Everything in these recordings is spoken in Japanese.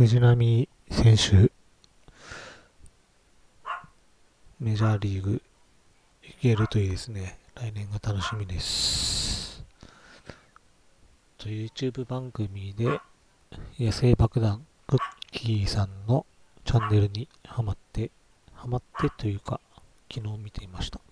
藤浪選手、メジャーリーグ行けるといいですね。来年が楽しみです。と YouTube 番組で野生爆弾クッキーさんのチャンネルにハマって、ハマってというか、昨日見ていました。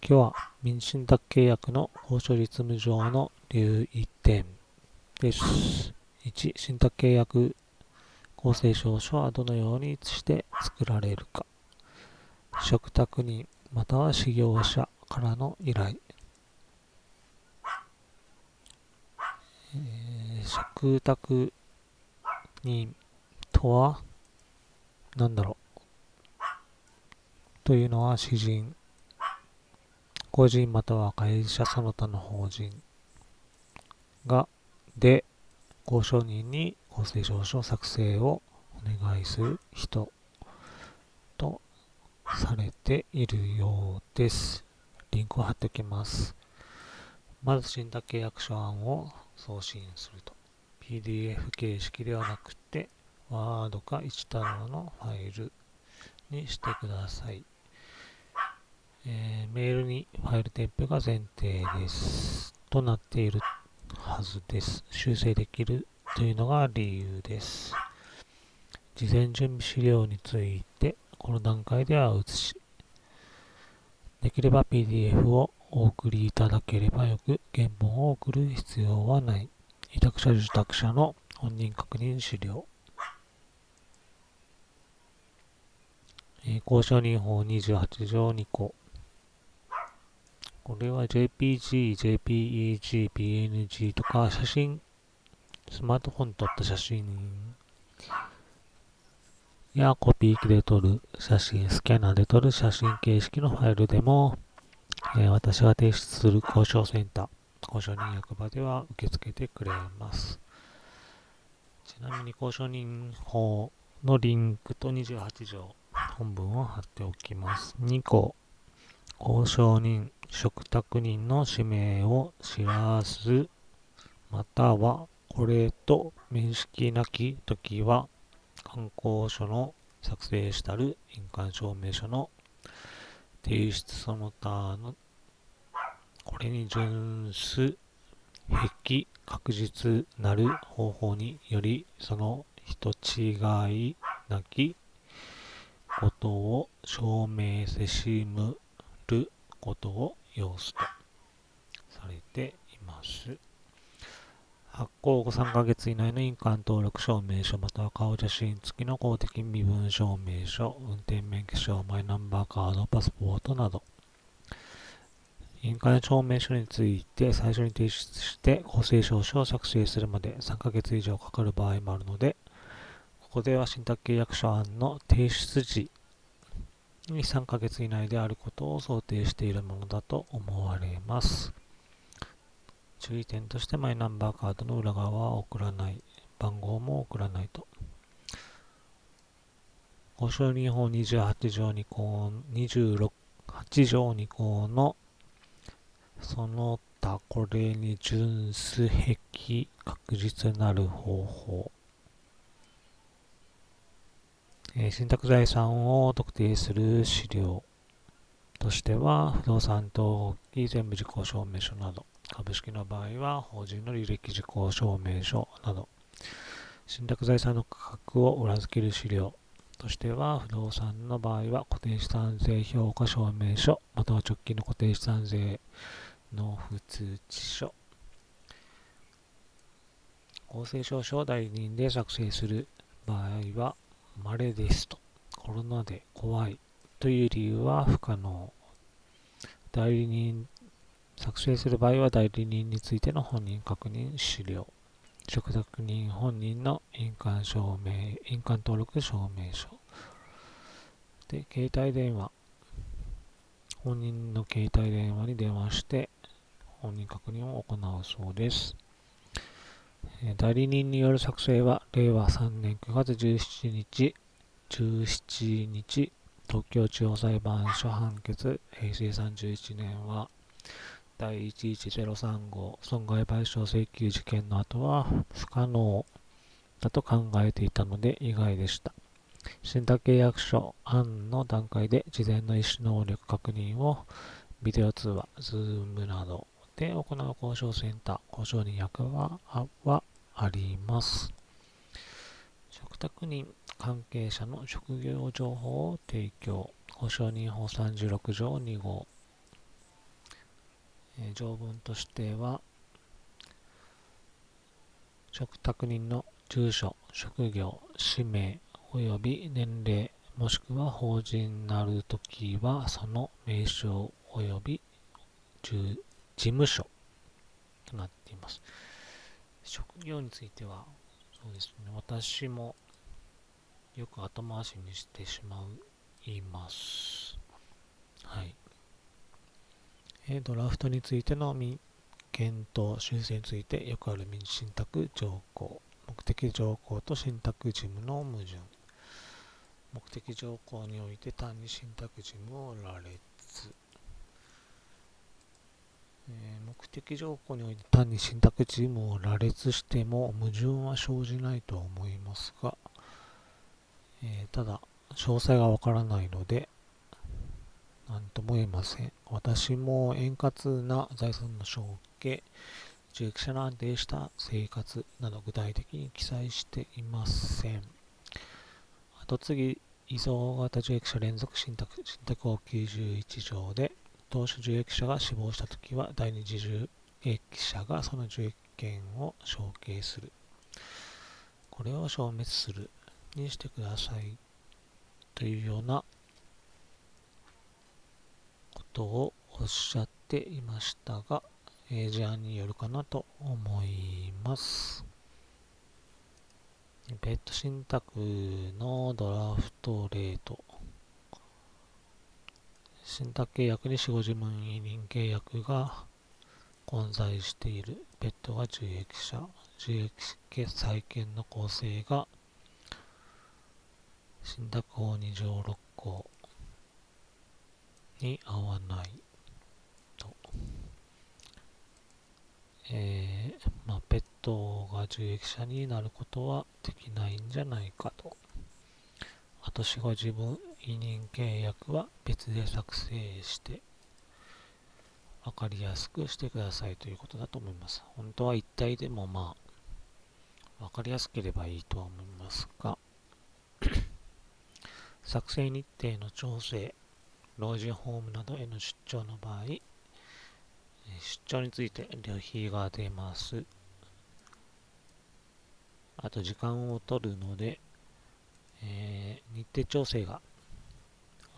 今日は民信託契約の交渉実務上の留意点です。1、信託契約公正証書はどのようにして作られるか。嘱託人または事業者からの依頼。えー、嘱託人とは何だろうというのは詩人個人または会社その他の法人がで交渉人に公正証書作成をお願いする人とされているようです。リンクを貼っておきます。まず信託契約書案を送信すると。PDF 形式ではなくて Word か1単語のファイルにしてください。えーメールにファイル添付が前提です。となっているはずです。修正できるというのが理由です。事前準備資料について、この段階では写し、できれば PDF をお送りいただければよく、原本を送る必要はない。委託者受託者の本人確認資料。えー交渉人法28条2項。これは JPG、JPEG、PNG とか写真、スマートフォン撮った写真やコピー機で撮る写真、スキャナーで撮る写真形式のファイルでも、えー私が提出する交渉センター、交渉人役場では受け付けてくれます。ちなみに交渉人法のリンクと28条本文を貼っておきます。2項、交渉人、嘱託人の氏名を知らす、またはこれと面識なきときは、観光書の作成したる印鑑証明書の提出その他のこれに準すべ確実なる方法によりその人違いなきことを証明せしむことを要すとされています。発行後3ヶ月以内の印鑑登録証明書または顔写真付きの公的身分証明書、運転免許証、マイナンバーカード、パスポートなど、印鑑証明書について最初に提出して公正証書を作成するまで3ヶ月以上かかる場合もあるので、ここでは信託契約書案の提出時3ヶ月以内であることを想定しているものだと思われます。注意点としてマイナンバーカードの裏側は送らない、番号も送らないと。交渉人法28条2項、26 8条2項のその他これに準すべき確実なる方法。え信託財産を特定する資料としては、不動産登記全部事項証明書など、株式の場合は法人の履歴事項証明書など、信託財産の価格を裏付ける資料としては、不動産の場合は固定資産税評価証明書、または直近の固定資産税納付通知書、公正証書を代理人で作成する場合は、稀ですと。コロナで怖いという理由は不可能。代理人、作成する場合は代理人についての本人確認資料。嘱託人本人の印鑑証明、印鑑登録証明書。で、携帯電話。本人の携帯電話に電話して本人確認を行うそうです。代理人による作成は令和3年9月17日、17日、東京地方裁判所判決、平成31年は、第11035損害賠償請求事件の後は不可能だと考えていたので意外でした。信託契約書案の段階で事前の意思能力確認をビデオ通話、ズームなどで行う交渉センター、交渉人役ははあります。嘱託人関係者の職業情報を提供、交渉人法36条2号、えー、条文としては、嘱託人の住所、職業、氏名、及び年齢、もしくは法人なるときは、その名称及び住事務所となっています。職業については、そうですね、私もよく後回しにしてしま、います。はい。えドラフトについての検討、修正についてよくある民事信託条項、目的条項と信託事務の矛盾。目的条項において単に信託事務を羅列、え、目的条項において単に信託事務を羅列しても矛盾は生じないと思いますが、えー、ただ詳細がわからないので何とも言えません。私も円滑な財産の承継受益者の安定した生活など具体的に記載していません。後継ぎ依存型受益者連続信託信託法91条で当初受益者が死亡したときは第二次受益者がその受益権を承継するこれを消滅するにしてくださいというようなことをおっしゃっていましたが、えー、事案によるかなと思います。ペット信託のドラフトレート。信託契約に死後事務委任契約が混在している。ペットが受益者。受益債権の構成が信託法2条6項に合わないと。えー、まあ、ペットが受益者になることはできないんじゃないかと。あと死後自分委任契約は別で作成して分かりやすくしてくださいということだと思います。本当は一体でもまあ分かりやすければいいとは思いますが 作成日程の調整、老人ホームなどへの出張の場合、出張について旅費が出ます。あと時間を取るので、えー、日程調整が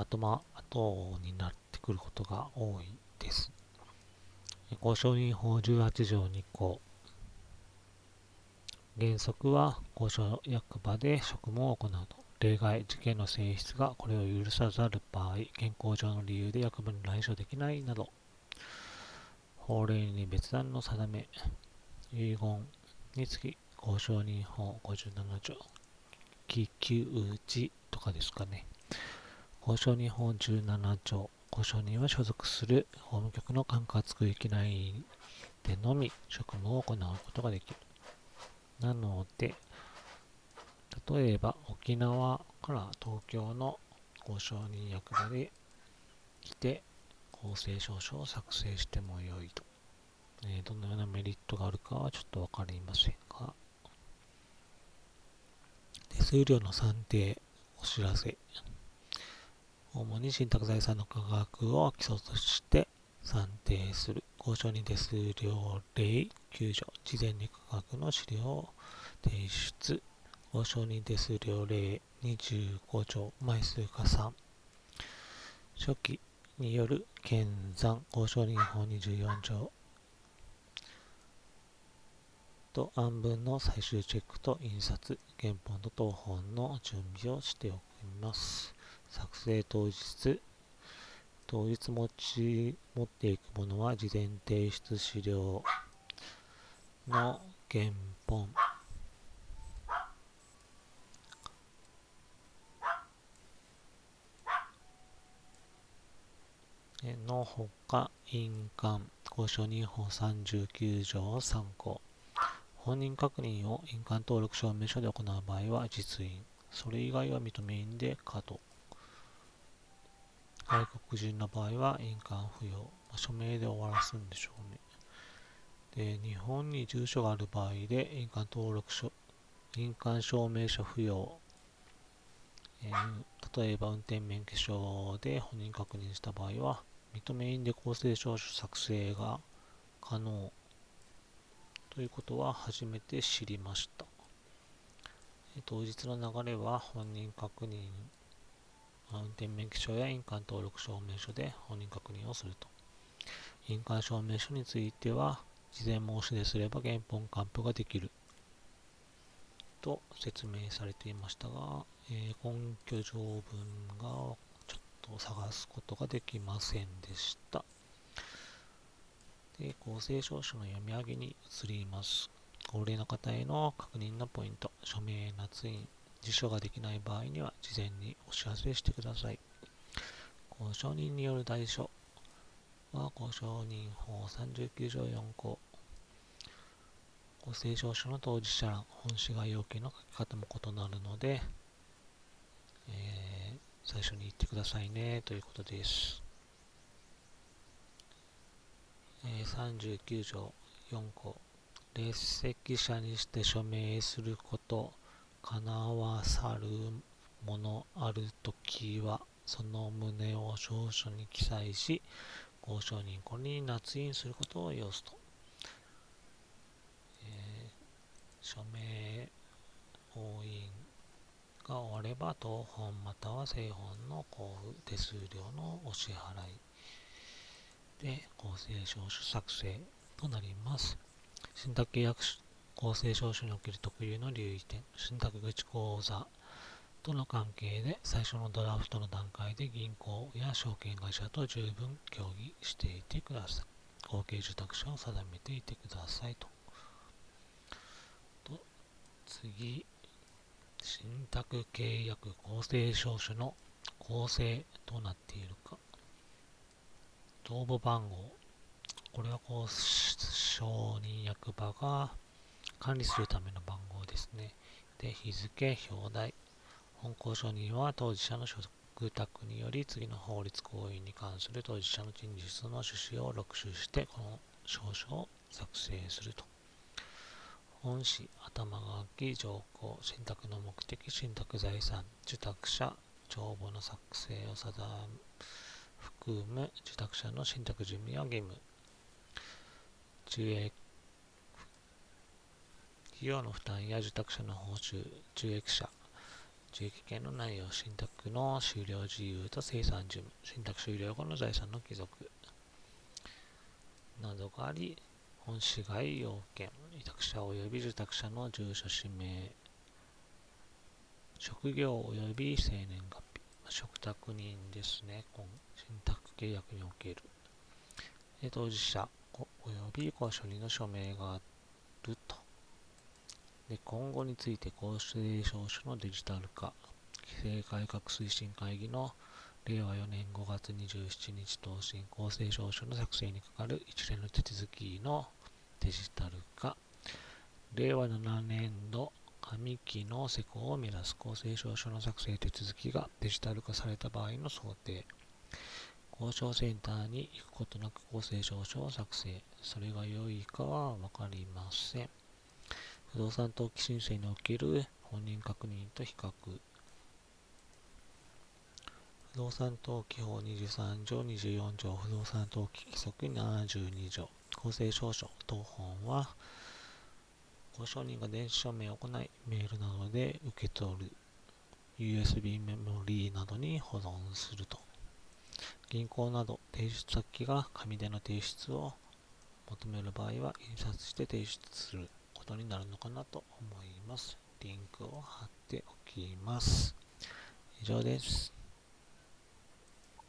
後,、ま、後になってくることが多いです。交渉人法18条2項。原則は交渉役場で職務を行うと。例外、事件の性質がこれを許さざる場合、健康上の理由で役場に来所できないなど、法令に別段の定め、遺言につき、交渉人法57条、気球時とかですかね。交渉人法17条、交渉人は所属する法務局の管轄区域内でのみ職務を行うことができる。なので、例えば沖縄から東京の交渉人役場で来て公正証書を作成してもよいと。えー、どのようなメリットがあるかはちょっとわかりませんが、手数料の算定、お知らせ。主に信託財産の価格を基礎として算定する。交渉に手数料例9条。事前に価格の資料を提出。交渉に手数料例25条。枚数加算。初期による検算。交渉人法24条。と案文の最終チェックと印刷、原本と当本の準備をしておきます。作成当日、当日持ち持っていくものは事前提出資料の原本、のほか、印鑑、交渉人法39条を参考。本人確認を印鑑登録証明書で行う場合は実印、それ以外は認め印で可と。外国人の場合は印鑑不要、まあ、署名で終わらすんでしょうね。で、日本に住所がある場合で印鑑登録書、印鑑証明書不要、えー、例えば運転免許証で本人確認した場合は認め印で公正証書作成が可能ということは初めて知りました。当日の流れは本人確認、運転免許証や印鑑登録証明書で本人確認をすると。印鑑証明書については、事前申し出すれば原本還付ができると説明されていましたが、えー、根拠条文がちょっと探すことができませんでした。で、公正証書の読み上げに移ります。高齢の方への確認のポイント、署名、捺印、辞書ができない場合には事前にお知らせしてください。交渉人による代書は交渉人法39条4項。公正証書の当事者欄、本市概要件の書き方も異なるので、えー、最初に言ってくださいねということです。えー、39条4項列席者にして署名することかなわさるものあるときはその旨を証書に記載し交渉人これに捺印することを要すと、えー、署名押印が終われば当本または製本の交付手数料のお支払いで、公正証書作成となります。信託契約公正証書における特有の留意点、信託口口座との関係で最初のドラフトの段階で銀行や証券会社と十分協議していてください。合計受託者を定めていてくださいと。と次、信託契約公正証書の構成となっているか。応募番号。これはこう、承認役場が管理するための番号ですね。で、日付、表題。本交渉人は当事者の所属宅により次の法律行為に関する当事者の陳述の趣旨を録取して、この証書を作成すると。本誌、頭書き、条項、信託の目的、信託財産、受託者、帳簿の作成を定め、含む受託者の信託準備や義務、受益費用の負担や受託者の報酬、受益者、受益権の内容、信託の終了自由と生産準備、信託終了後の財産の帰属などがあり、本市外要件、委託者及び受託者の住所、氏名、職業及び生年月日、嘱託人ですね、信託契約における、当事者および交渉人の署名があると。で今後について公正証書のデジタル化、規制改革推進会議の令和4年5月27日答申公正証書の作成にかかる一連の手続きのデジタル化、令和7年度上期の施行を目指す公正証書の作成手続きがデジタル化された場合の想定、交渉センターに行くことなく公正証書を作成。それが良いかはわかりません。不動産登記申請における本人確認と比較。不動産登記法23条24条不動産登記規則72条。公正証書等本は交渉人が電子署名を行いメールなどで受け取る。USB メモリーなどに保存すると。銀行など提出先が紙での提出を求める場合は印刷して提出する。ことになるのかなと思います。リンクを貼っておきます。以上です。